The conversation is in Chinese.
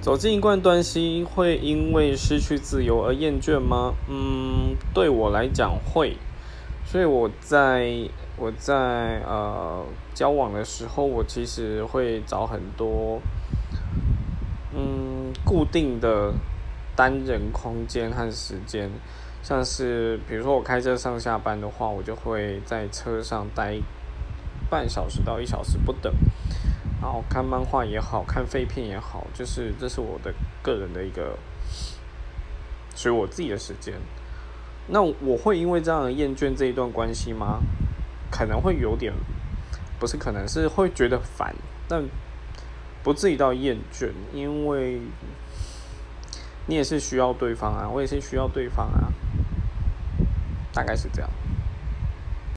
走进一段关系会因为失去自由而厌倦吗？嗯，对我来讲会。所以我在我在呃交往的时候，我其实会找很多嗯固定的单人空间和时间，像是比如说我开车上下班的话，我就会在车上待半小时到一小时不等。然后看漫画也好看废片也好，就是这是我的个人的一个属于我自己的时间。那我会因为这样厌倦这一段关系吗？可能会有点，不是可能是会觉得烦，但不至于到厌倦，因为你也是需要对方啊，我也是需要对方啊，大概是这样。